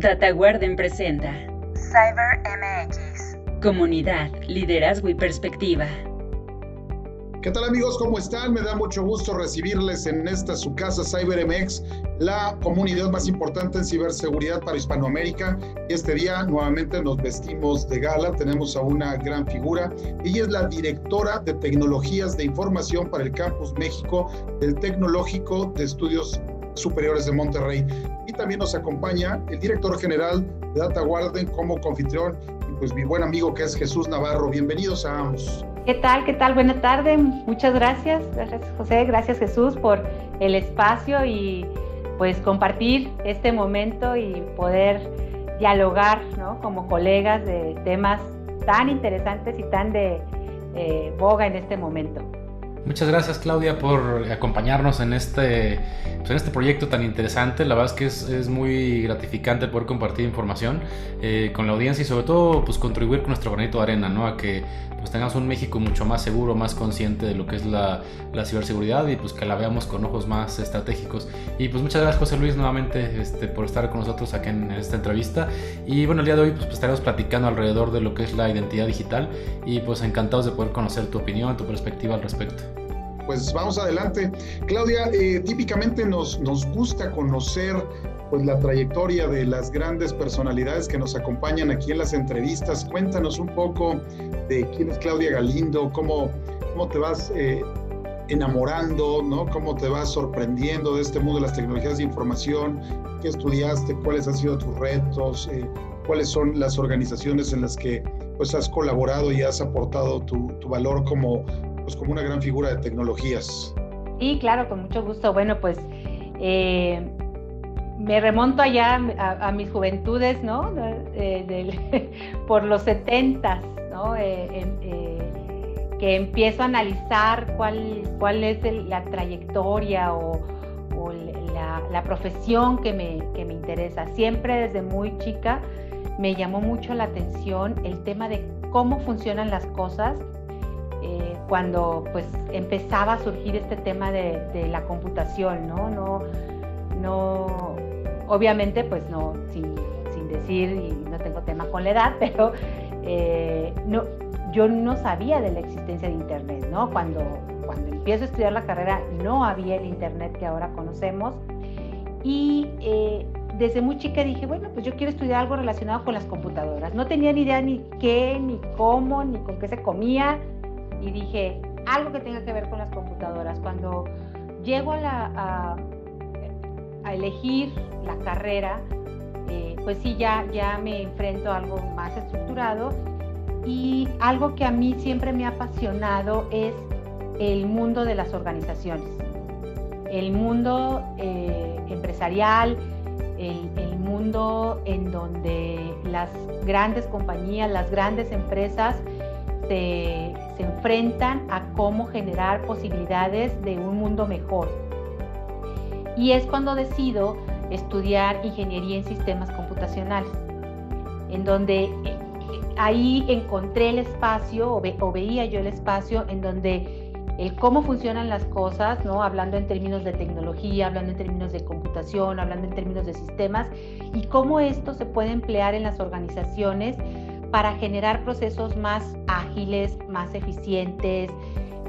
DataGuarden presenta CyberMX. Comunidad, liderazgo y perspectiva. ¿Qué tal amigos? ¿Cómo están? Me da mucho gusto recibirles en esta su casa CyberMX, la comunidad más importante en ciberseguridad para Hispanoamérica. Este día nuevamente nos vestimos de gala, tenemos a una gran figura. Ella es la directora de tecnologías de información para el Campus México del Tecnológico de Estudios Superiores de Monterrey. Y también nos acompaña el director general de DataGuarden como confitrión y pues mi buen amigo que es Jesús Navarro. Bienvenidos a ambos. ¿Qué tal? ¿Qué tal? Buenas tardes. Muchas gracias. Gracias José, gracias Jesús por el espacio y pues compartir este momento y poder dialogar como colegas de temas tan interesantes y tan de eh, boga en este momento. Muchas gracias Claudia por acompañarnos en este, pues, en este proyecto tan interesante. La verdad es que es, es muy gratificante poder compartir información eh, con la audiencia y sobre todo pues contribuir con nuestro granito de arena, ¿no? A que pues tengamos un México mucho más seguro, más consciente de lo que es la, la, ciberseguridad y pues que la veamos con ojos más estratégicos. Y pues muchas gracias José Luis nuevamente este, por estar con nosotros aquí en, esta entrevista. Y bueno, el día de hoy pues, pues, estaremos platicando alrededor de lo que es la identidad digital y pues encantados de poder conocer tu opinión, tu perspectiva al respecto pues vamos adelante. Claudia, eh, típicamente nos, nos gusta conocer pues la trayectoria de las grandes personalidades que nos acompañan aquí en las entrevistas. Cuéntanos un poco de quién es Claudia Galindo, cómo, cómo te vas eh, enamorando, ¿no? cómo te vas sorprendiendo de este mundo de las tecnologías de información, qué estudiaste, cuáles han sido tus retos, eh, cuáles son las organizaciones en las que pues has colaborado y has aportado tu, tu valor como pues, como una gran figura de tecnologías. Sí, claro, con mucho gusto. Bueno, pues eh, me remonto allá a, mis juventudes, ¿no? por los 70, ¿no? Eh, eh, que empiezo a analizar cuál, cuál es la trayectoria o, la, profesión que me, que me interesa. Siempre desde muy chica me llamó mucho la atención el tema de cómo funcionan las cosas eh, cuando pues empezaba a surgir este tema de, la computación, ¿no? No, no, obviamente pues no, sin, sin, decir, y no tengo tema con la edad, pero eh, no, yo no sabía de la existencia de Internet, ¿no? Cuando, cuando empiezo a estudiar la carrera no había el Internet que ahora conocemos y eh, desde muy chica dije, bueno, pues yo quiero estudiar algo relacionado con las computadoras. No tenía ni idea ni qué, ni cómo, ni con qué se comía, y dije, algo que tenga que ver con las computadoras. Cuando llego a, a, elegir la carrera, eh, pues sí, ya, ya me enfrento a algo más estructurado y algo que a mí siempre me ha apasionado es el mundo de las organizaciones, el mundo eh, empresarial, el, mundo en donde las grandes compañías, las grandes empresas se, enfrentan a cómo generar posibilidades de un mundo mejor. Y es cuando decido estudiar ingeniería en sistemas computacionales, en donde eh, ahí encontré el espacio o, veía yo el espacio en donde el cómo funcionan las cosas, ¿no? hablando en términos de tecnología, hablando en términos de computación, hablando en términos de sistemas, y cómo esto se puede emplear en las organizaciones para generar procesos más ágiles, más eficientes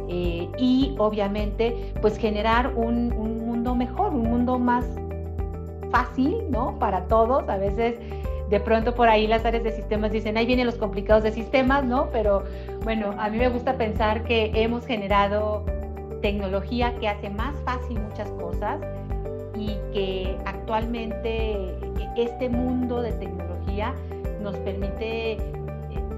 eh, y obviamente pues generar un, mundo mejor, un mundo más fácil, ¿no? Para todos. A veces de pronto por ahí las áreas de sistemas dicen, ahí vienen los complicados de sistemas, ¿no? Pero bueno, a mí me gusta pensar que hemos generado tecnología que hace más fácil muchas cosas y que actualmente este mundo de tecnología nos permite eh,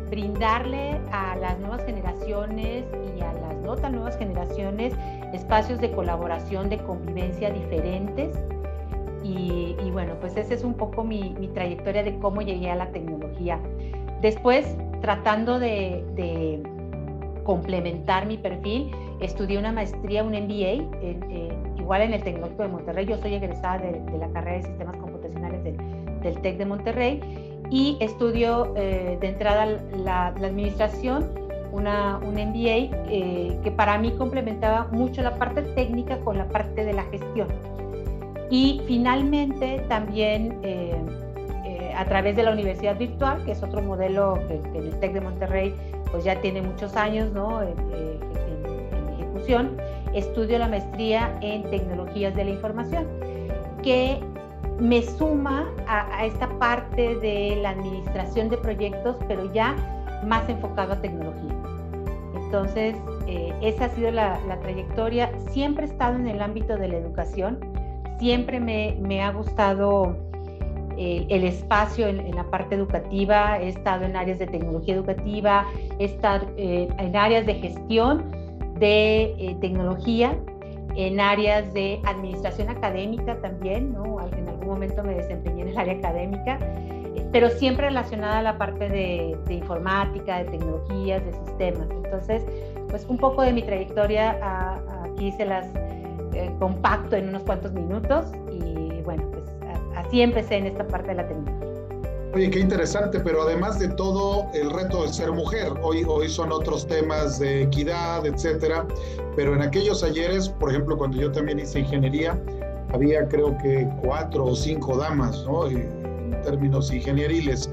brindarle a las nuevas generaciones y a las no tan nuevas generaciones espacios de colaboración, de convivencia diferentes. Y, bueno, pues esa es un poco mi, trayectoria de cómo llegué a la tecnología. Después, tratando de, complementar mi perfil, estudié una maestría, un MBA, igual en el Tecnológico de Monterrey. Yo soy egresada de, la carrera de Sistemas Computacionales del, del TEC de Monterrey y estudio eh, de entrada la, administración, una, un MBA eh, que para mí complementaba mucho la parte técnica con la parte de la gestión. Y finalmente también eh, a través de la Universidad Virtual, que es otro modelo que, el TEC de Monterrey pues ya tiene muchos años ¿no? en, ejecución, estudio la maestría en tecnologías de la información, que me suma a, esta parte de la administración de proyectos, pero ya más enfocado a tecnología. Entonces, eh, esa ha sido la, trayectoria. Siempre he estado en el ámbito de la educación, siempre me, me ha gustado eh, el espacio en, la parte educativa, he estado en áreas de tecnología educativa, he estado eh, en áreas de gestión de tecnología, en áreas de administración académica también, ¿no? En algún momento me desempeñé en el área académica, pero siempre relacionada a la parte de, de informática, de tecnologías, de sistemas. Entonces, pues un poco de mi trayectoria aquí se las eh, compacto en unos cuantos minutos y bueno, pues así empecé en esta parte de la tecnología. Oye, qué interesante, pero además de todo, el reto de ser mujer. Hoy, hoy son otros temas de equidad, etcétera. Pero en aquellos ayeres, por ejemplo, cuando yo también hice ingeniería, había creo que cuatro o cinco damas, ¿no? En términos ingenieriles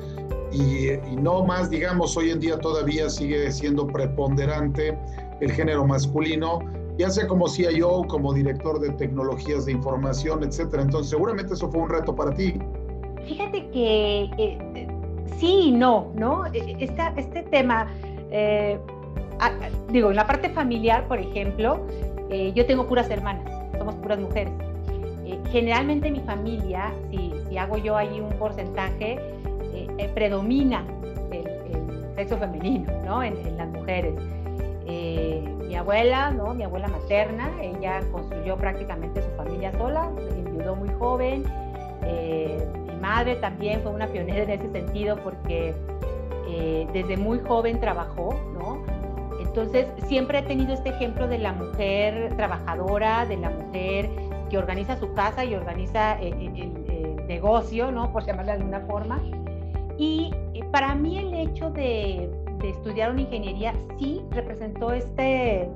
y, no más, digamos, hoy en día todavía sigue siendo preponderante el género masculino, ya sea como CIO, como director de tecnologías de información, etcétera. Entonces, seguramente eso fue un reto para ti. Fíjate que eh, sí y no, ¿no? E, esta, este tema, eh, digo, en la parte familiar, por ejemplo, eh, yo tengo puras hermanas, somos puras mujeres. generalmente mi familia, si, si hago yo ahí un porcentaje, eh, predomina el, sexo femenino ¿no? en, las mujeres. Eh, mi abuela, ¿no? mi abuela materna, ella construyó prácticamente su familia sola, enviudó muy joven. Eh, mi madre también fue una pionera en ese sentido porque desde muy joven trabajó, ¿no? Entonces siempre he tenido este ejemplo de la mujer trabajadora, de la mujer que organiza su casa y organiza el, el negocio, ¿no? Por llamarlo de alguna forma. Y eh, para mí el hecho de, estudiar una ingeniería sí representó este,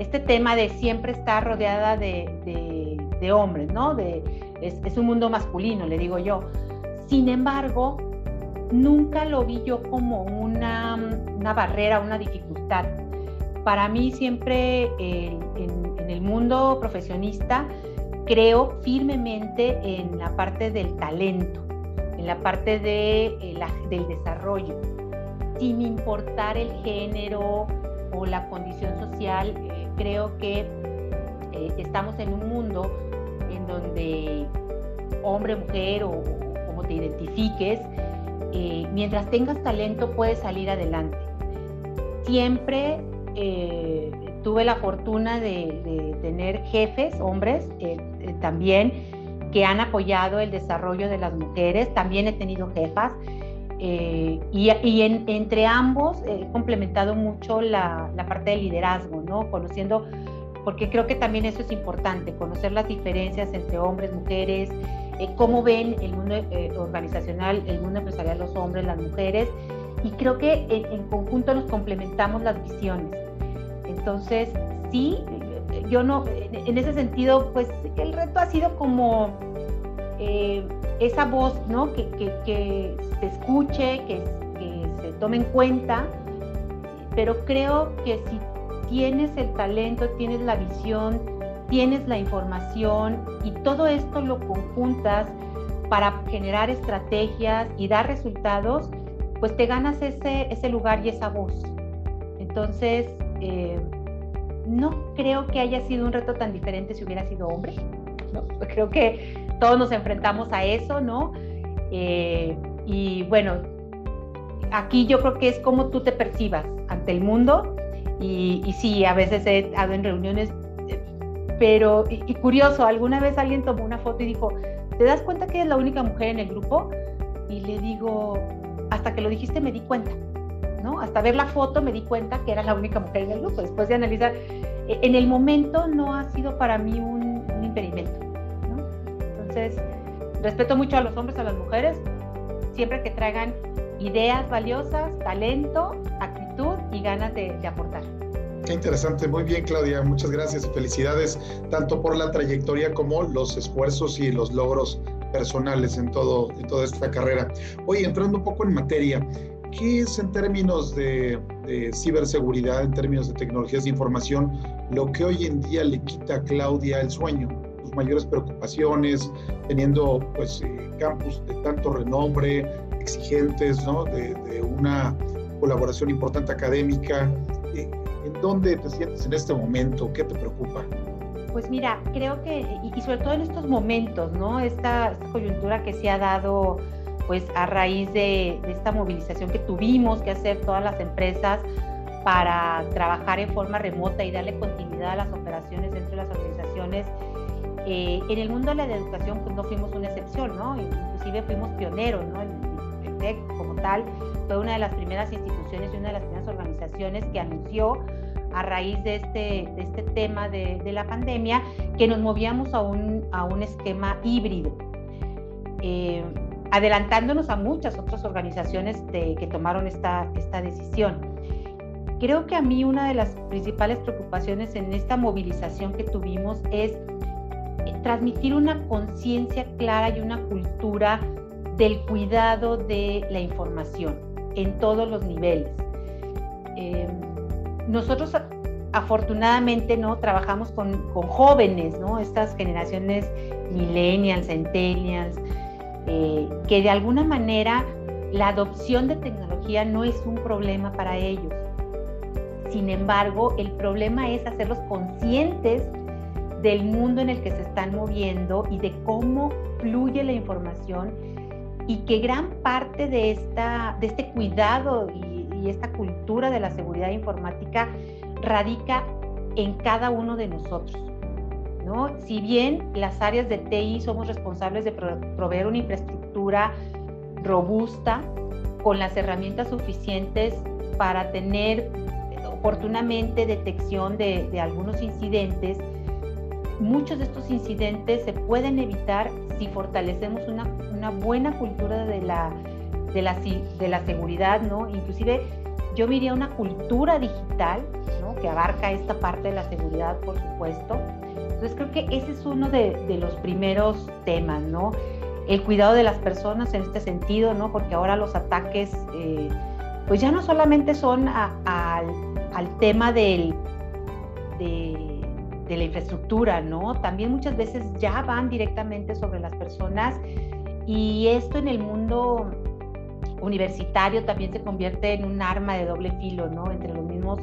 este tema de siempre estar rodeada de, hombres, ¿no? De, es, un mundo masculino, le digo yo. Sin embargo, nunca lo vi yo como una, barrera, una dificultad. Para mí siempre en, en el mundo profesionista creo firmemente en la parte del talento en la parte eh, del desarrollo, sin importar el género o la condición social, eh, creo que eh, estamos en un mundo en donde hombre, mujer o, como te identifiques, mientras tengas talento puedes salir adelante. Siempre tuve la fortuna de, tener jefes, hombres, también que han apoyado el desarrollo de las mujeres. También he tenido jefas eh, y, entre ambos he complementado mucho la, parte de liderazgo, ¿no? Conociendo, porque creo que también eso es importante, conocer las diferencias entre hombres, mujeres, eh, cómo ven el mundo eh, organizacional, el mundo empresarial, los hombres, las mujeres. Y creo que en, en conjunto nos complementamos las visiones. Entonces, sí, yo no, en ese sentido, pues el reto ha sido como eh, esa voz, ¿no? Que, que, se escuche, que, que, se tome en cuenta, pero creo que si tienes el talento, tienes la visión, tienes la información y todo esto lo conjuntas para generar estrategias y dar resultados, pues te ganas ese, ese lugar y esa voz. Entonces, eh, no creo que haya sido un reto tan diferente si hubiera sido hombre. ¿no? Creo que todos nos enfrentamos a eso, ¿no? Eh, y bueno, aquí yo creo que es como tú te percibas ante el mundo. Y, y sí, a veces he estado en reuniones, pero, y, curioso, alguna vez alguien tomó una foto y dijo, ¿te das cuenta que eres la única mujer en el grupo? Y le digo, hasta que lo dijiste me di cuenta. Hasta ver la foto me di cuenta que era la única mujer en el grupo. Después de analizar, e, en el momento no ha sido para mí un, impedimento, Entonces, respeto mucho a los hombres, a las mujeres, siempre que traigan ideas valiosas, talento, actitud y ganas de, de aportar. Qué interesante, muy bien Claudia, muchas gracias y felicidades tanto por la trayectoria como los esfuerzos y los logros personales en, todo, en toda esta carrera. Oye, entrando un poco en materia, ¿qué es en términos de, ciberseguridad, en términos de tecnologías de información, lo que hoy en día le quita a Claudia el sueño? Sus mayores preocupaciones, teniendo pues eh, campus de tanto renombre, exigentes, ¿no? De, de una colaboración importante académica. Eh, ¿En dónde te sientes en este momento? ¿Qué te preocupa? Pues mira, creo que, y, sobre todo en estos momentos, ¿no? Esta, coyuntura que se ha dado pues a raíz de, esta movilización que tuvimos que hacer todas las empresas para trabajar en forma remota y darle continuidad a las operaciones dentro de las organizaciones. Eh, en el mundo de la educación pues no fuimos una excepción, ¿no? Inclusive fuimos pioneros, ¿no? El, el como tal fue una de las primeras instituciones y una de las primeras organizaciones que anunció a raíz de este, de este tema de, de, la pandemia, que nos movíamos a un, a un esquema híbrido, eh, adelantándonos a muchas otras organizaciones que tomaron esta, esta decisión. Creo que a mí una de las principales preocupaciones en esta movilización que tuvimos es eh, transmitir una conciencia clara y una cultura del cuidado de la información en todos los niveles. Eh, nosotros afortunadamente no trabajamos con, jóvenes, ¿no? Estas generaciones millennials, centennials, eh, que de alguna manera la adopción de tecnología no es un problema para ellos. Sin embargo, el problema es hacerlos conscientes del mundo en el que se están moviendo y de cómo fluye la información y que gran parte de, esta, de este cuidado y y esta cultura de la seguridad informática radica en cada uno de nosotros. ¿No? Si bien las áreas de TI somos responsables de proveer una infraestructura robusta con las herramientas suficientes para tener oportunamente detección de, algunos incidentes, muchos de estos incidentes se pueden evitar si fortalecemos una, buena cultura de la seguridad, ¿no? Inclusive yo diría una cultura digital. Que abarca esta parte de la seguridad, por supuesto. Entonces creo que ese es uno de, los primeros temas, ¿no? El cuidado de las personas en este sentido, ¿no? Porque ahora los ataques, eh, pues ya no solamente son al, tema de, de la infraestructura, ¿no? También muchas veces ya van directamente sobre las personas y esto en el mundo universitario también se convierte en un arma de doble filo, ¿no? Entre los mismos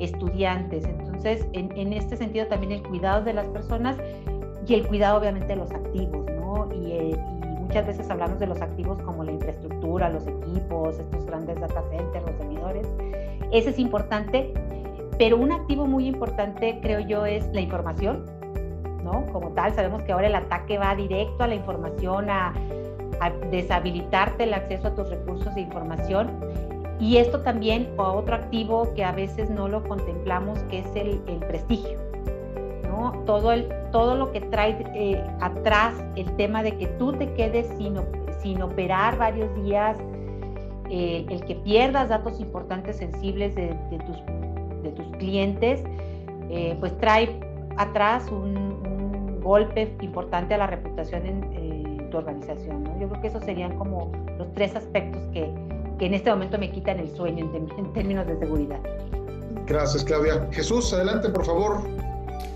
estudiantes. Entonces, en, este sentido también el cuidado de las personas y el cuidado obviamente de los activos, ¿no? Y, eh, muchas veces hablamos de los activos como la infraestructura, los equipos, estos grandes data centers, los servidores. Ese es importante, pero un activo muy importante creo yo es la información, ¿no? Como tal, sabemos que ahora el ataque va directo a la información, a a deshabilitarte el acceso a tus recursos de información. Y esto también, o otro activo que a veces no lo contemplamos, que es el, prestigio. ¿no? Todo, el, todo lo que trae eh, atrás el tema de que tú te quedes sin, sin operar varios días, eh, el que pierdas datos importantes, sensibles de, tus, de tus, clientes, eh, pues trae atrás un, golpe importante a la reputación en, tu organización. Yo creo que esos serían como los tres aspectos que, que en este momento me quitan el sueño en, en términos de seguridad. Gracias, Claudia. Jesús, adelante, por favor.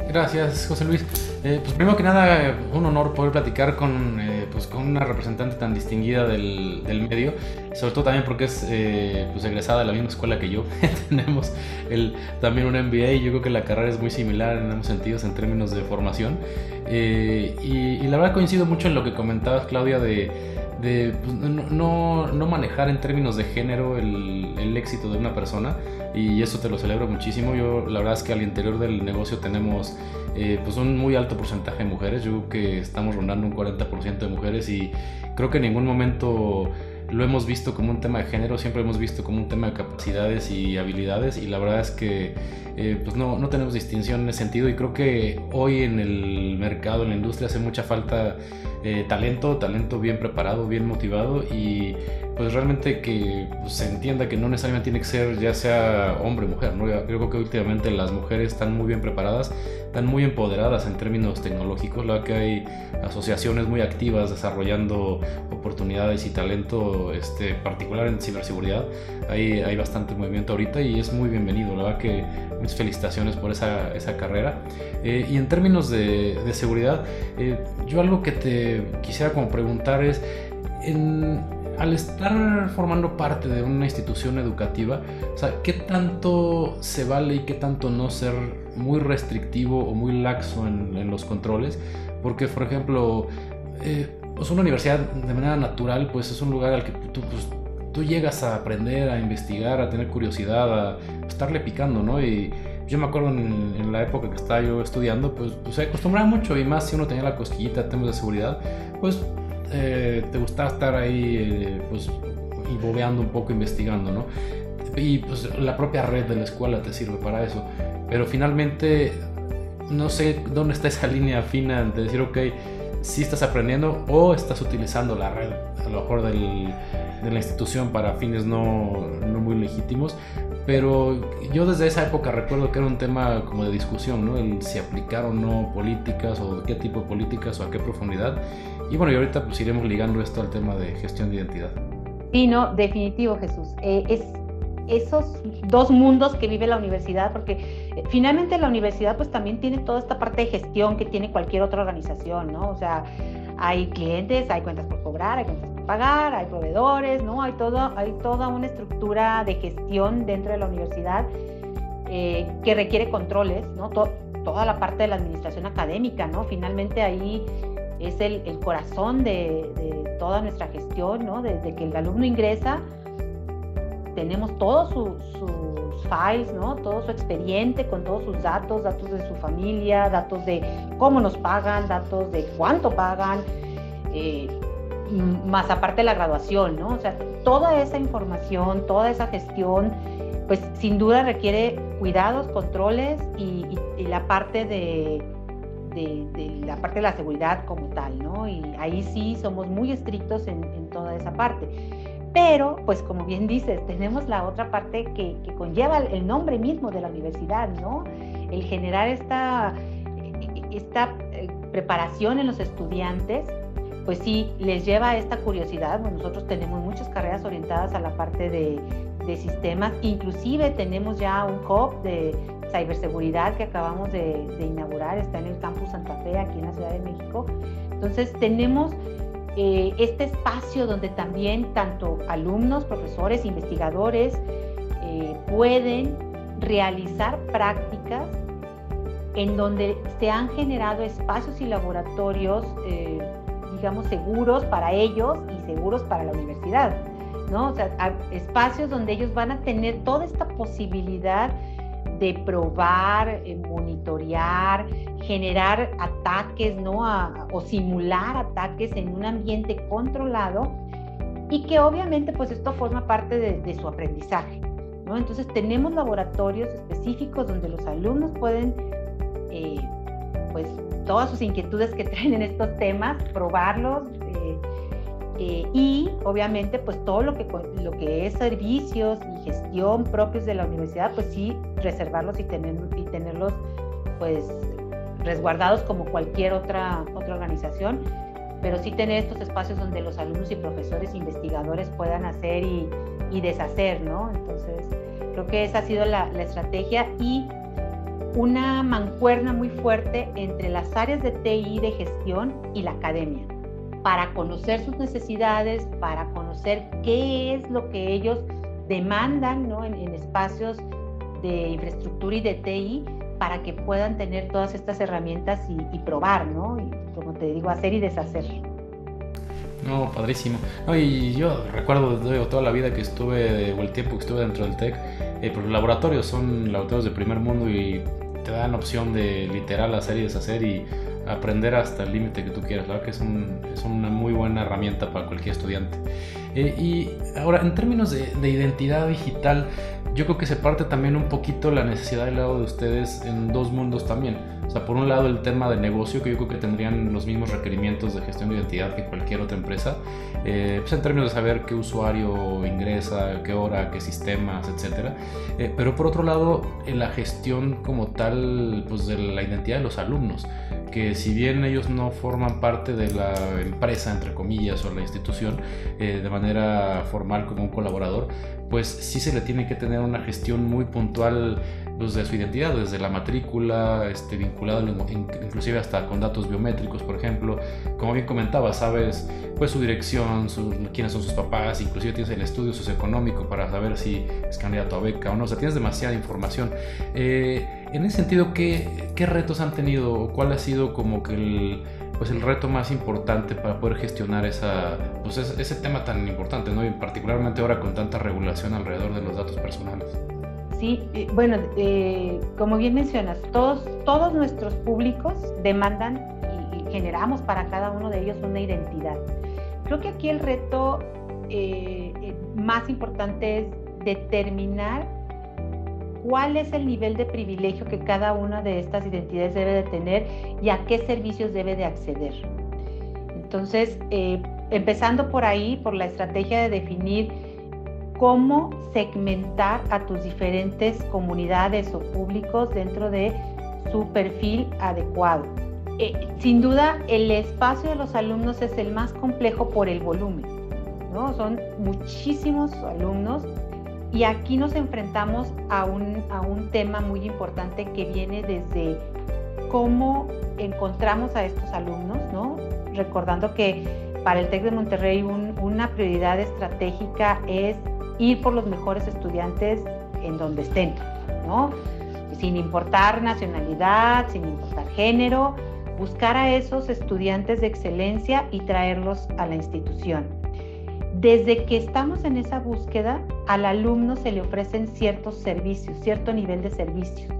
Gracias, José Luis. Eh, pues primero que nada, un honor poder platicar con, eh, pues, con una representante tan distinguida del, del, medio, sobre todo también porque es eh, pues, egresada de la misma escuela que yo. Tenemos el, también un MBA y yo creo que la carrera es muy similar en ambos sentidos en términos de formación. Y, y, la verdad coincido mucho en lo que comentabas, Claudia, de, de pues, no, no, manejar en términos de género el, el éxito de una persona y eso te lo celebro muchísimo. Yo la verdad es que al interior del negocio tenemos eh, pues un muy alto porcentaje de mujeres. Yo creo que estamos rondando un 40% de mujeres y creo que en ningún momento lo hemos visto como un tema de género, siempre hemos visto como un tema de capacidades y habilidades y la verdad es que eh, pues no, no, tenemos distinción en ese sentido y creo que hoy en el mercado, en la industria hace mucha falta eh, talento, talento bien preparado, bien motivado y pues realmente que se entienda que no necesariamente tiene que ser ya sea hombre o mujer, ¿no? Creo que últimamente las mujeres están muy bien preparadas, están muy empoderadas en términos tecnológicos, la que hay asociaciones muy activas desarrollando oportunidades y talento este, particular en ciberseguridad, hay, hay bastante movimiento ahorita y es muy bienvenido, la verdad que mis felicitaciones por esa, esa carrera. Eh, y en términos de, de seguridad, eh, yo algo que te quisiera como preguntar es, en, al estar formando parte de una institución educativa, o sea, ¿qué tanto se vale y qué tanto no ser muy restrictivo o muy laxo en, los controles? Porque, por ejemplo, eh, pues una universidad de manera natural, pues es un lugar al que tú, pues, tú llegas a aprender, a investigar, a tener curiosidad, a estarle picando, ¿no? Y yo me acuerdo en, la época que estaba yo estudiando, pues, pues, se acostumbraba mucho y más si uno tenía la cosquillita, temas de seguridad, pues eh, te gustaba estar ahí eh, pues, y bobeando un poco, investigando, ¿no? Y pues la propia red de la escuela te sirve para eso. Pero finalmente no sé dónde está esa línea fina de decir, ok, si estás aprendiendo o estás utilizando la red, a lo mejor del, de la institución para fines no, no, muy legítimos. Pero yo desde esa época recuerdo que era un tema como de discusión, ¿no? El si aplicar o no políticas o qué tipo de políticas o a qué profundidad. Y bueno, y ahorita pues iremos ligando esto al tema de gestión de identidad. Sí, no, definitivo Jesús. Eh, es esos dos mundos que vive la universidad, porque eh, finalmente la universidad pues también tiene toda esta parte de gestión que tiene cualquier otra organización, ¿no? O sea, hay clientes, hay cuentas por cobrar, hay cuentas por hay proveedores, ¿no? Hay, todo, hay toda una estructura de gestión dentro de la universidad eh, que requiere controles, ¿no? toda la parte de la administración académica, ¿no? Finalmente ahí es el, corazón de, toda nuestra gestión, ¿no? Desde que el alumno ingresa, tenemos todos sus files, ¿no? Todo su expediente con todos sus datos, datos de su familia, datos de cómo nos pagan, datos de cuánto pagan, eh, más aparte la graduación, ¿no? O sea, toda esa información, toda esa gestión, pues sin duda requiere cuidados, controles y la parte de de, la parte de la seguridad como tal, ¿no? Y ahí sí somos muy estrictos en, toda esa parte. Pero, pues como bien dices, tenemos la otra parte que, conlleva el nombre mismo de la universidad, ¿no? El generar esta, esta eh, preparación en los estudiantes, pues sí, les lleva a esta curiosidad. Nosotros tenemos muchas carreras orientadas a la parte de, de sistemas, inclusive tenemos ya un COP de ciberseguridad que acabamos de, inaugurar, está en el campus Santa Fe, aquí en la Ciudad de México. Entonces tenemos eh, este espacio donde también tanto alumnos, profesores, investigadores eh, pueden realizar prácticas en donde se han generado espacios y laboratorios, eh, digamos, seguros para ellos y seguros para la universidad. ¿no? O sea, espacios donde ellos van a tener toda esta posibilidad de probar, eh, monitorear, generar ataques, ¿no? o simular ataques en un ambiente controlado y que obviamente pues esto forma parte de, su aprendizaje, ¿no? Entonces tenemos laboratorios específicos donde los alumnos pueden, eh, pues todas sus inquietudes que traen en estos temas, probarlos, eh, y obviamente pues todo lo que, lo que es servicios y gestión propios de la universidad, pues sí, reservarlos y, tener, y tenerlos pues resguardados como cualquier otra, otra organización, pero sí tener estos espacios donde los alumnos y profesores investigadores puedan hacer y, y, deshacer, ¿no? Entonces, creo que esa ha sido la, la estrategia y una mancuerna muy fuerte entre las áreas de TI de gestión y la academia para conocer sus necesidades, para conocer qué es lo que ellos demandan ¿no? en, espacios de infraestructura y de TI para que puedan tener todas estas herramientas y, probar, ¿no? Y como te digo, hacer y deshacer. No, padrísimo. No, y yo recuerdo toda la vida que estuve, o el tiempo que estuve dentro del TEC, eh, pues los laboratorios son laboratorios de primer mundo y te dan opción de literal hacer y deshacer y aprender hasta el límite que tú quieras. La verdad que es, un, es, una muy buena herramienta para cualquier estudiante. Eh, y ahora, en términos de identidad digital, yo creo que se parte también un poquito la necesidad del lado de ustedes en dos mundos también. O sea, por un lado el tema de negocio, que yo creo que tendrían los mismos requerimientos de gestión de identidad que cualquier otra empresa, eh, pues en términos de saber qué usuario ingresa, qué hora, qué sistemas, etc. Eh, pero por otro lado, en la gestión como tal pues de la identidad de los alumnos que si bien ellos no forman parte de la empresa, entre comillas, o la institución eh, de manera formal como un colaborador, pues sí se le tiene que tener una gestión muy puntual pues, de su identidad, desde la matrícula, este, vinculada inclusive hasta con datos biométricos, por ejemplo. Como bien comentaba, sabes pues su dirección, quiénes son sus papás, inclusive tienes el estudio socioeconómico para saber si es candidato a beca o no, o sea, tienes demasiada información. Eh, en ese sentido, ¿qué, ¿qué, retos han tenido? ¿Cuál ha sido como que el, pues el reto más importante para poder gestionar esa, pues ese, tema tan importante, ¿no? Y particularmente ahora con tanta regulación alrededor de los datos personales. Sí, eh, bueno, eh, como bien mencionas, todos, todos nuestros públicos demandan y, generamos para cada uno de ellos una identidad. Creo que aquí el reto eh, más importante es determinar cuál es el nivel de privilegio que cada una de estas identidades debe de tener y a qué servicios debe de acceder. Entonces, empezando por ahí, por la estrategia de definir cómo segmentar a tus diferentes comunidades o públicos dentro de su perfil adecuado. Eh, sin duda, el espacio de los alumnos es el más complejo por el volumen, ¿no? Son muchísimos alumnos y aquí nos enfrentamos a un, a un tema muy importante que viene desde cómo encontramos a estos alumnos, ¿no? Recordando que para el TEC de Monterrey una prioridad estratégica es ir por los mejores estudiantes en donde estén, ¿no? Sin importar nacionalidad, sin importar género, buscar a esos estudiantes de excelencia y traerlos a la institución. Desde que estamos en esa búsqueda, al alumno se le ofrecen ciertos servicios, cierto nivel de servicios.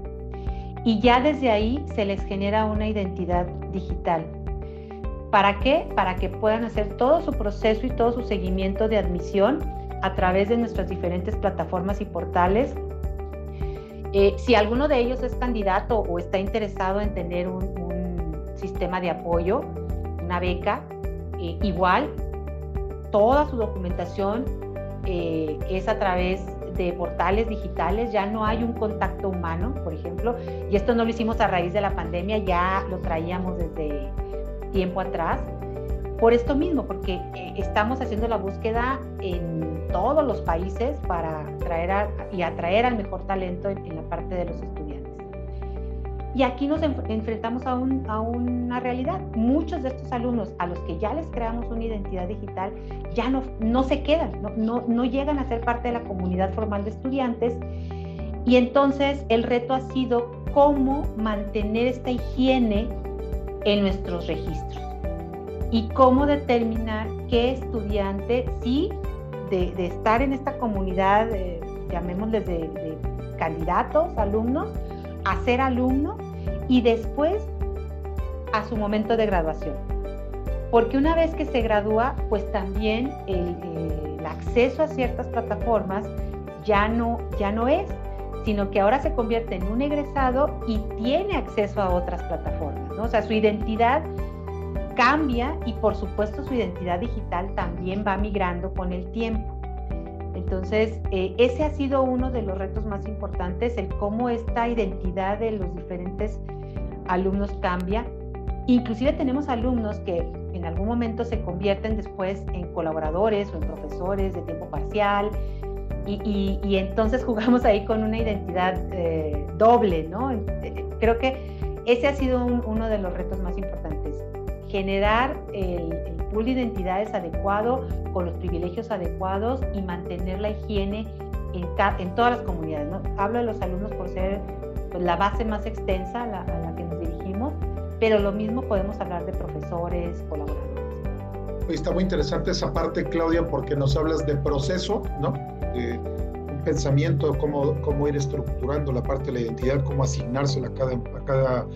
Y ya desde ahí se les genera una identidad digital. ¿Para qué? Para que puedan hacer todo su proceso y todo su seguimiento de admisión a través de nuestras diferentes plataformas y portales. Eh, si alguno de ellos es candidato o está interesado en tener un, sistema de apoyo, una beca, eh, igual toda su documentación eh, es a través de portales digitales, ya no hay un contacto humano, por ejemplo, y esto no lo hicimos a raíz de la pandemia, ya lo traíamos desde tiempo atrás. Por esto mismo, porque estamos haciendo la búsqueda en todos los países para traer y atraer al mejor talento en, la parte de los estudiantes. Y aquí nos enfrentamos a, una realidad. Muchos de estos alumnos a los que ya les creamos una identidad digital ya no, no se quedan, no, no, no llegan a ser parte de la comunidad formal de estudiantes. Y entonces el reto ha sido cómo mantener esta higiene en nuestros registros y cómo determinar qué estudiante sí de, estar en esta comunidad, eh, llamémosles de, candidatos, alumnos, a ser alumno y después a su momento de graduación. Porque una vez que se gradúa, pues también el, acceso a ciertas plataformas ya no, ya no es, sino que ahora se convierte en un egresado y tiene acceso a otras plataformas. ¿no? O sea, su identidad cambia y por supuesto su identidad digital también va migrando con el tiempo. Entonces, eh, ese ha sido uno de los retos más importantes, el cómo esta identidad de los diferentes alumnos cambia. Inclusive tenemos alumnos que en algún momento se convierten después en colaboradores o en profesores de tiempo parcial y, entonces jugamos ahí con una identidad eh, doble, ¿no? Eh, creo que ese ha sido uno de los retos más importantes generar el, pool de identidades adecuado, con los privilegios adecuados y mantener la higiene en, en todas las comunidades. ¿no? Hablo de los alumnos por ser pues, la base más extensa a la, a la que nos dirigimos, pero lo mismo podemos hablar de profesores, colaboradores. Está muy interesante esa parte, Claudia, porque nos hablas de proceso, ¿no? De un pensamiento, cómo, cómo ir estructurando la parte de la identidad, cómo asignársela a cada, a cada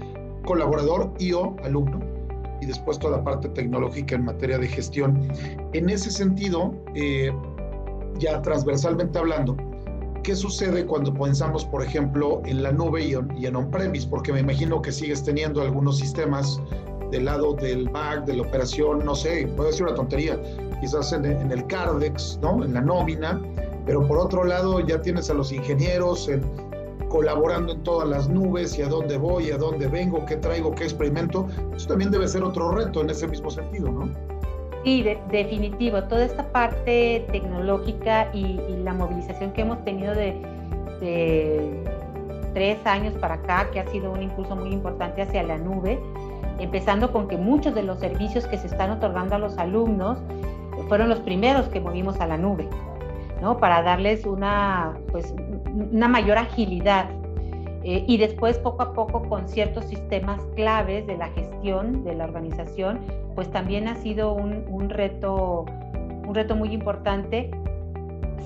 colaborador y o alumno y después toda la parte tecnológica en materia de gestión. En ese sentido, eh, ya transversalmente hablando, ¿qué sucede cuando pensamos, por ejemplo, en la nube y en on-premise? Porque me imagino que sigues teniendo algunos sistemas del lado del back, de la operación, no sé, puedo decir una tontería, quizás en, en el Cardex, ¿no? En la nómina, pero por otro lado ya tienes a los ingenieros en, colaborando en todas las nubes y a dónde voy, a dónde vengo, qué traigo, qué experimento. Eso también debe ser otro reto en ese mismo sentido, ¿no? Sí, definitivo. Toda esta parte tecnológica y, la movilización que hemos tenido de, tres años para acá, que ha sido un impulso muy importante hacia la nube, empezando con que muchos de los servicios que se están otorgando a los alumnos fueron los primeros que movimos a la nube, ¿no? Para darles una, pues, una mayor agilidad. Eh, y después, poco a poco, con ciertos sistemas claves de la gestión de la organización, pues también ha sido un, un reto, un reto muy importante.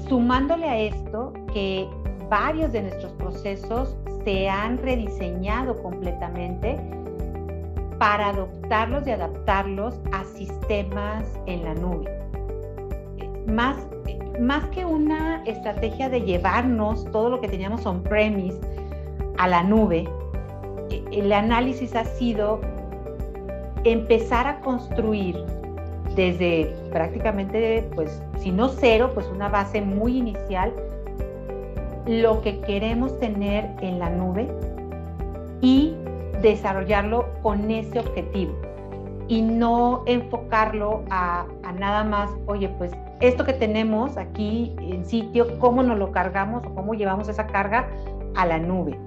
Sumándole a esto que varios de nuestros procesos se han rediseñado completamente para adoptarlos y adaptarlos a sistemas en la nube. Más más que una estrategia de llevarnos todo lo que teníamos on-premise a la nube, e, el análisis ha sido empezar a construir desde prácticamente, pues, si no cero, pues una base muy inicial, lo que queremos tener en la nube y desarrollarlo con ese objetivo y no enfocarlo a, a nada más, oye, pues esto que tenemos aquí en sitio, cómo nos lo cargamos o cómo llevamos esa carga a la nube.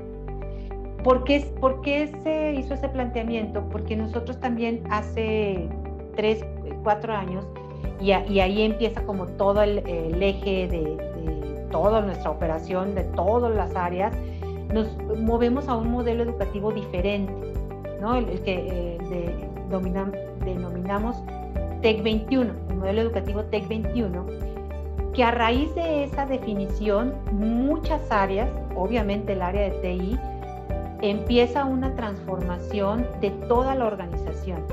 ¿Por qué, ¿Por se hizo ese planteamiento? Porque nosotros también hace tres, cuatro años, y, ahí empieza como todo el, eje de, toda nuestra operación, de todas las áreas, nos movemos a un modelo educativo diferente, ¿no? el, que denominamos TEC 21, el modelo educativo TEC 21, que a raíz de esa definición, muchas áreas, obviamente el área de TI, empieza una transformación de toda la organización.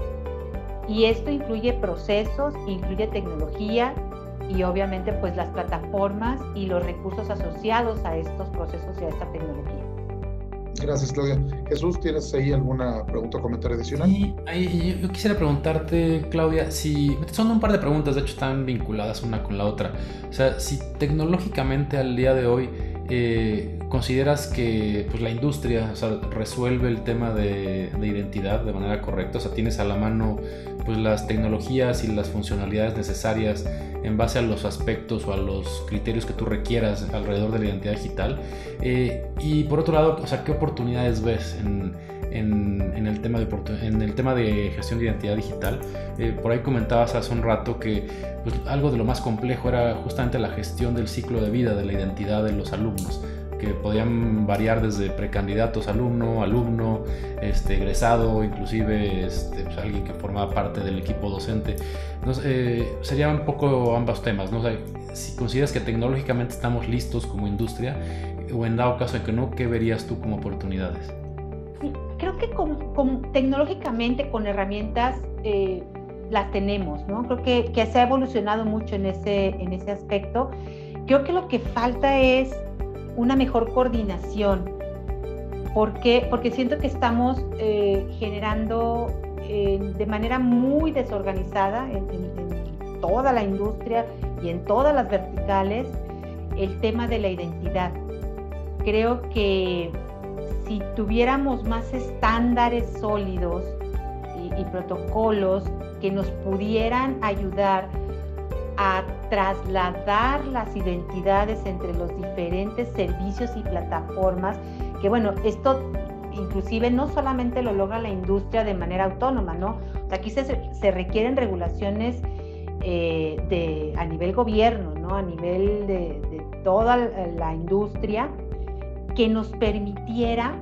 Y esto incluye procesos, incluye tecnología y obviamente pues las plataformas y los recursos asociados a estos procesos y a esta tecnología. Gracias, Claudia. Jesús, ¿tienes ahí alguna pregunta o comentario adicional? Yo quisiera preguntarte, Claudia, si son un par de preguntas, de hecho están vinculadas una con la otra. O sea, si tecnológicamente al día de hoy eh, consideras que pues, la industria resuelve el tema de, identidad de manera correcta, o sea, tienes a la mano pues, las tecnologías y las funcionalidades necesarias en base a los aspectos o a los criterios que tú requieras alrededor de la identidad digital. Eh, y por otro lado, o sea, ¿qué oportunidades ves en, en, el, tema de, en el tema de gestión de identidad digital? Eh, por ahí comentabas hace un rato que pues, algo de lo más complejo era justamente la gestión del ciclo de vida de la identidad de los alumnos que podían variar desde precandidatos, alumno, alumno, este, egresado, inclusive este, pues, alguien que formaba parte del equipo docente. Entonces, eh, serían un poco ambos temas, ¿no? si consideras que tecnológicamente estamos listos como industria, o en dado caso de que no, ¿qué verías tú como oportunidades? creo que con, tecnológicamente, con herramientas, eh, las tenemos, ¿no? Creo que, que, se ha evolucionado mucho en ese, en ese aspecto. Creo que lo que falta es una mejor coordinación. ¿Por qué? Porque siento que estamos eh, generando eh, de manera muy desorganizada en, toda la industria y en todas las verticales el tema de la identidad. Creo que si tuviéramos más estándares sólidos y protocolos que nos pudieran ayudar a trasladar las identidades entre los diferentes servicios y plataformas, que bueno, esto inclusive no solamente lo logra la industria de manera autónoma, ¿no? aquí se, requieren regulaciones eh, de, a nivel gobierno, ¿no? A nivel de toda la industria que nos permitiera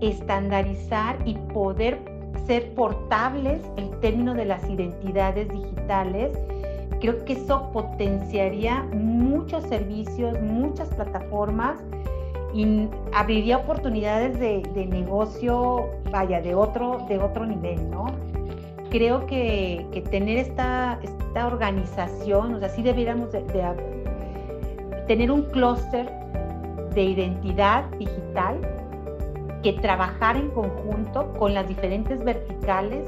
estandarizar y poder ser portables el término de las identidades digitales Creo que eso potenciaría muchos servicios, muchas plataformas y abriría oportunidades de, negocio, vaya, de otro, de otro nivel, ¿no? creo que, tener esta, esta organización, o sea, sí debiéramos de, tener un clúster de identidad digital que trabajar en conjunto con las diferentes verticales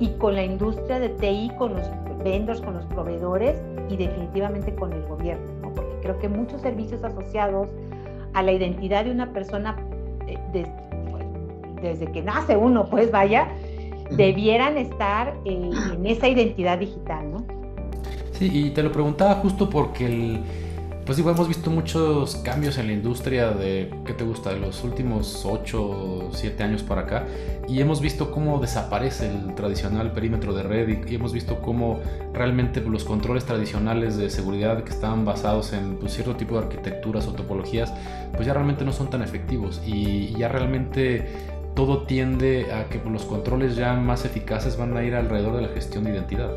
y con la industria de TI, con los vendors, con los proveedores y definitivamente con el gobierno, porque creo que muchos servicios asociados a la identidad de una persona eh, desde que nace uno, pues vaya, debieran estar eh, en esa identidad digital, ¿no? Sí, y te lo preguntaba justo porque el, pues igual hemos visto muchos cambios en la industria de, ¿qué te gusta? De los últimos 8 o 7 años para acá. Y hemos visto cómo desaparece el tradicional perímetro de red y, hemos visto cómo realmente los controles tradicionales de seguridad que estaban basados en pues, cierto tipo de arquitecturas o topologías, pues ya realmente no son tan efectivos. Y, ya realmente todo tiende a que los controles ya más eficaces van a ir alrededor de la gestión de identidad.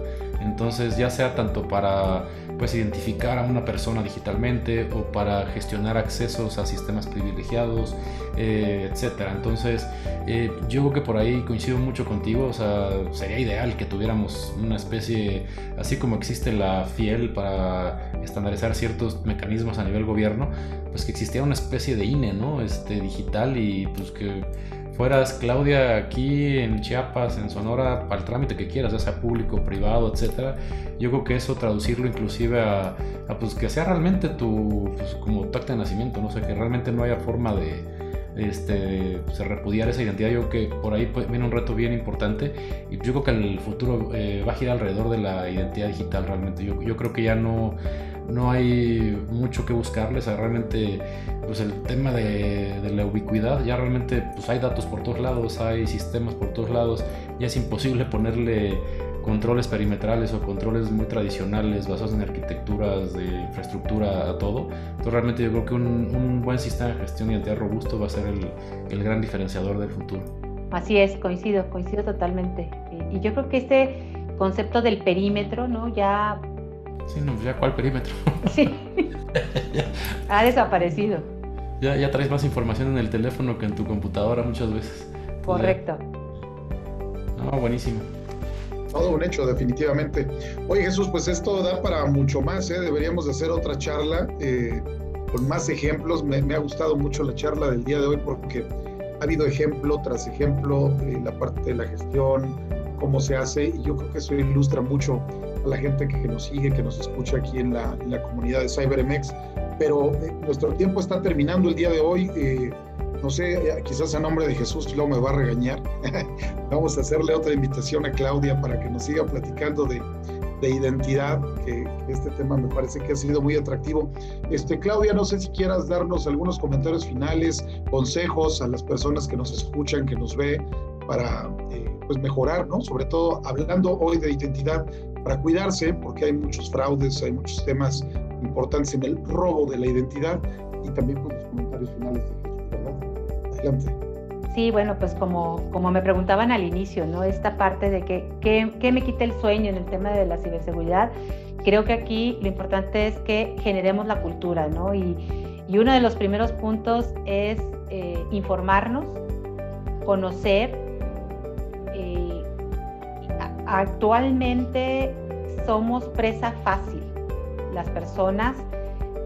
Entonces, ya sea tanto para pues, identificar a una persona digitalmente o para gestionar accesos a sistemas privilegiados, eh, etcétera. Entonces, eh, yo creo que por ahí coincido mucho contigo. O sea, sería ideal que tuviéramos una especie, así como existe la FIEL para estandarizar ciertos mecanismos a nivel gobierno, pues que existiera una especie de INE, ¿no? Este, digital y pues que fueras Claudia aquí en Chiapas, en Sonora, para el trámite que quieras, ya sea público, privado, etcétera. Yo creo que eso traducirlo inclusive a, pues que sea realmente tu pues, como tu acta de nacimiento, no sé, que realmente no haya forma de este, pues, repudiar esa identidad. Yo creo que por ahí viene un reto bien importante y yo creo que el futuro eh, va a girar alrededor de la identidad digital realmente. Yo, yo creo que ya no no hay mucho que buscarles, realmente pues el tema de, la ubicuidad, ya realmente pues hay datos por todos lados, hay sistemas por todos lados, ya es imposible ponerle controles perimetrales o controles muy tradicionales basados en arquitecturas de infraestructura a todo. Entonces realmente yo creo que un, buen sistema de gestión y identidad robusto va a ser el, el, gran diferenciador del futuro. Así es, coincido, coincido totalmente. Y yo creo que este concepto del perímetro, ¿no? Ya Sí, no, ya cuál perímetro. Sí. ha desaparecido. Ya, ya traes más información en el teléfono que en tu computadora muchas veces. Correcto. No, buenísimo. Todo un hecho, definitivamente. Oye Jesús, pues esto da para mucho más, ¿eh? deberíamos de hacer otra charla eh, con más ejemplos. Me, ha gustado mucho la charla del día de hoy porque ha habido ejemplo tras ejemplo, eh, la parte de la gestión, cómo se hace, y yo creo que eso ilustra mucho a la gente que, nos sigue, que nos escucha aquí en la, en la comunidad de CyberMX. Pero eh, nuestro tiempo está terminando el día de hoy. Eh, no sé, eh, quizás a nombre de Jesús luego me va a regañar. Vamos a hacerle otra invitación a Claudia para que nos siga platicando de, de identidad, que, este tema me parece que ha sido muy atractivo. Este, Claudia, no sé si quieras darnos algunos comentarios finales, consejos a las personas que nos escuchan, que nos ve, para pues mejorar, ¿no? Sobre todo hablando hoy de identidad para cuidarse, porque hay muchos fraudes, hay muchos temas importantes en el robo de la identidad y también con los comentarios finales de ¿verdad? Adelante. Sí, bueno, pues como, como me preguntaban al inicio, ¿no? Esta parte de que, ¿qué me quita el sueño en el tema de la ciberseguridad? Creo que aquí lo importante es que generemos la cultura, ¿no? Y, y uno de los primeros puntos es eh, informarnos, conocer, actualmente somos presa fácil las personas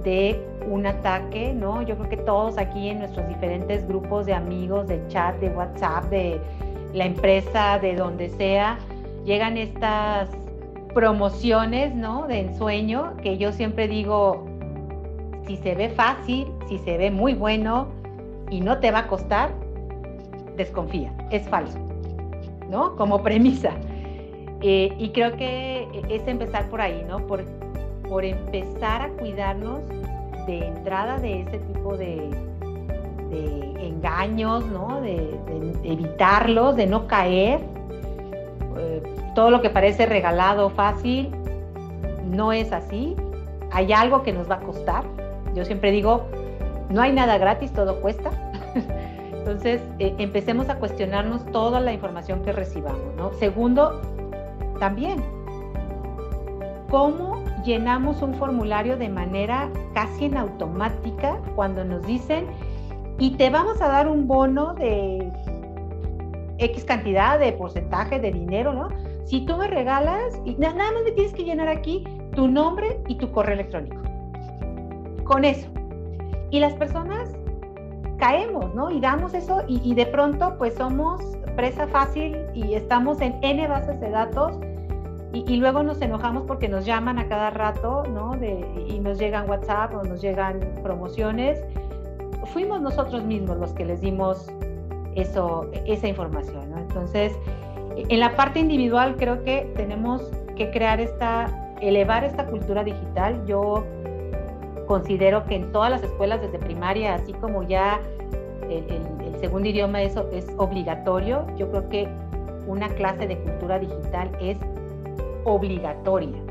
de un ataque, ¿no? Yo creo que todos aquí en nuestros diferentes grupos de amigos, de chat, de WhatsApp, de la empresa, de donde sea, llegan estas promociones, ¿no? De ensueño, que yo siempre digo, si se ve fácil, si se ve muy bueno y no te va a costar, desconfía, es falso, ¿no? Como premisa. Eh, y creo que es empezar por ahí, ¿no? Por, por empezar a cuidarnos de entrada de ese tipo de, engaños, ¿no? De, evitarlos, de no caer. Eh, todo lo que parece regalado, fácil, no es así. Hay algo que nos va a costar. Yo siempre digo, no hay nada gratis, todo cuesta. Entonces, eh, empecemos a cuestionarnos toda la información que recibamos, ¿no? Segundo, también. ¿Cómo llenamos un formulario de manera casi en automática cuando nos dicen, y te vamos a dar un bono de X cantidad de porcentaje de dinero, ¿no? si tú me regalas, y nada más me tienes que llenar aquí tu nombre y tu correo electrónico. Con eso. Y las personas caemos, ¿no? Y damos eso y, de pronto pues somos presa fácil y estamos en N bases de datos y, luego nos enojamos porque nos llaman a cada rato, ¿no? De, y nos llegan WhatsApp o nos llegan promociones. Fuimos nosotros mismos los que les dimos eso, esa información, ¿no? Entonces, en la parte individual creo que tenemos que crear esta, elevar esta cultura digital. Yo considero que en todas las escuelas desde primaria, así como ya el, segundo idioma es, es obligatorio, yo creo que una clase de cultura digital es obligatoria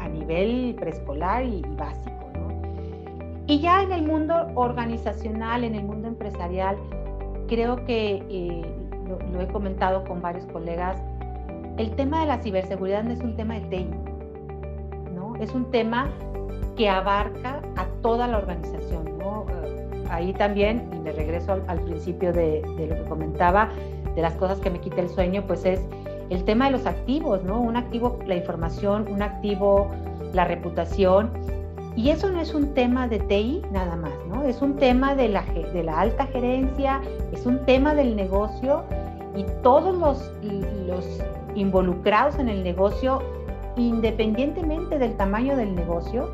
a, nivel preescolar y, básico. Y ya en el mundo organizacional, en el mundo empresarial, creo que, eh, lo, he comentado con varios colegas, el tema de la ciberseguridad no es un tema de TI, ¿no? es un tema que abarca a toda la organización. Eh, ahí también, y me regreso al, principio de, de, lo que comentaba, de las cosas que me quita el sueño, pues es el tema de los activos, ¿no? Un activo, la información, un activo, la reputación. Y eso no es un tema de TI nada más, ¿no? Es un tema de la, de la alta gerencia, es un tema del negocio y todos los, los involucrados en el negocio, independientemente del tamaño del negocio,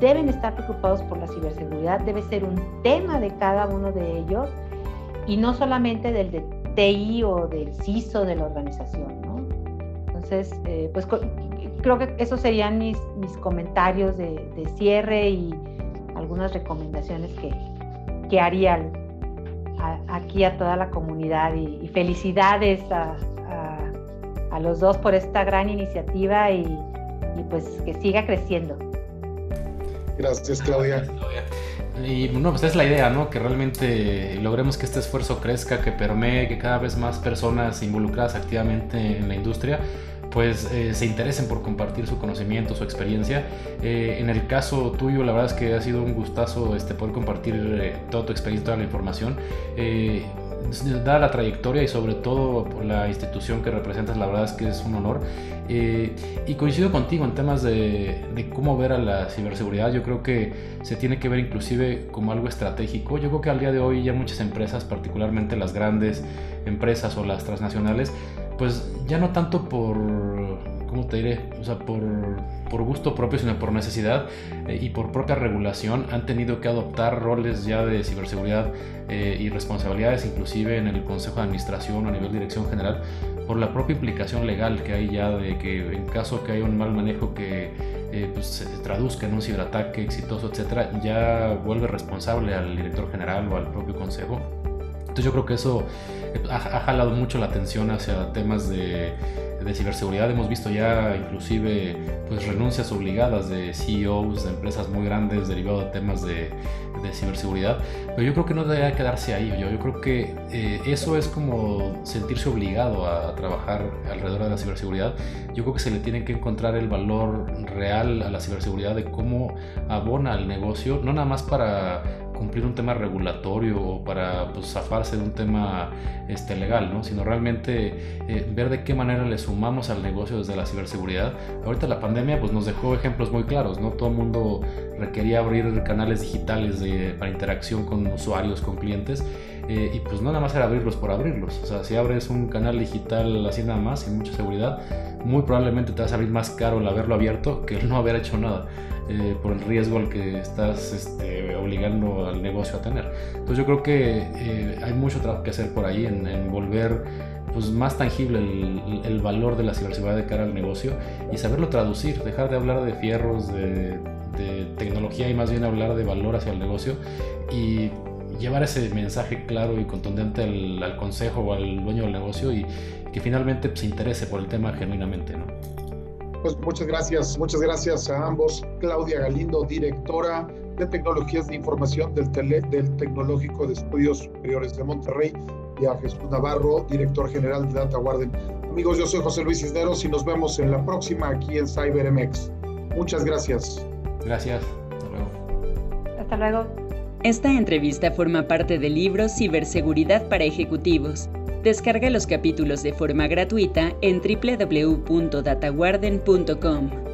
deben estar preocupados por la ciberseguridad, debe ser un tema de cada uno de ellos y no solamente del de TI o del CISO de la organización. ¿no? Entonces, eh, pues creo que esos serían mis, mis comentarios de, cierre y algunas recomendaciones que, que haría aquí a toda la comunidad y, felicidades a, a, los dos por esta gran iniciativa y, y pues que siga creciendo. Gracias, Claudia. Y bueno, pues es la idea, ¿no? Que realmente logremos que este esfuerzo crezca, que permee, que cada vez más personas involucradas activamente en la industria pues eh, se interesen por compartir su conocimiento, su experiencia. Eh, en el caso tuyo, la verdad es que ha sido un gustazo este, poder compartir eh, toda tu experiencia, toda la información dada la trayectoria y sobre todo por la institución que representas, la verdad es que es un honor. Eh, y coincido contigo en temas de, de, cómo ver a la ciberseguridad. Yo creo que se tiene que ver inclusive como algo estratégico. Yo creo que al día de hoy ya muchas empresas, particularmente las grandes empresas o las transnacionales, pues ya no tanto por ¿cómo te diré? O sea, por, por gusto propio, sino por necesidad eh, y por propia regulación, han tenido que adoptar roles ya de ciberseguridad eh, y responsabilidades, inclusive en el Consejo de Administración o a nivel de dirección general, por la propia implicación legal que hay ya de que en caso que haya un mal manejo que eh, pues, se traduzca en un ciberataque exitoso, etcétera, ya vuelve responsable al director general o al propio consejo. Entonces yo creo que eso ha, ha jalado mucho la atención hacia temas de de ciberseguridad. Hemos visto ya inclusive pues renuncias obligadas de CEOs de empresas muy grandes derivado de temas de, ciberseguridad, pero yo creo que no debe quedarse ahí, yo, yo creo que eh, eso es como sentirse obligado a trabajar alrededor de la ciberseguridad, yo creo que se le tiene que encontrar el valor real a la ciberseguridad de cómo abona al negocio, no nada más para cumplir un tema regulatorio o para pues, zafarse de un tema este, legal, ¿no? sino realmente eh, ver de qué manera le sumamos al negocio desde la ciberseguridad. Ahorita la pandemia pues, nos dejó ejemplos muy claros, ¿no? todo el mundo requería abrir canales digitales de, para interacción con usuarios, con clientes. Eh, y pues no nada más era abrirlos por abrirlos. O sea, si abres un canal digital así nada más, sin mucha seguridad, muy probablemente te vas a abrir más caro el haberlo abierto que el no haber hecho nada. Eh, por el riesgo al que estás este, obligando al negocio a tener. Entonces yo creo que eh, hay mucho trabajo que hacer por ahí en, volver pues, más tangible el, valor de la ciberseguridad de cara al negocio y saberlo traducir, dejar de hablar de fierros, de, tecnología y más bien hablar de valor hacia el negocio y llevar ese mensaje claro y contundente al, consejo o al dueño del negocio y que finalmente se interese por el tema genuinamente. ¿no? Pues muchas gracias, muchas gracias a ambos. Claudia Galindo, directora de Tecnologías de Información del, del Tecnológico de Estudios Superiores de Monterrey, y a Jesús Navarro, director general de Data Warden. Amigos, yo soy José Luis Cisneros y nos vemos en la próxima aquí en CyberMX. Muchas gracias. Gracias. Hasta luego. Hasta luego. Esta entrevista forma parte del libro Ciberseguridad para Ejecutivos Descarga los capítulos de forma gratuita en www.dataguarden.com.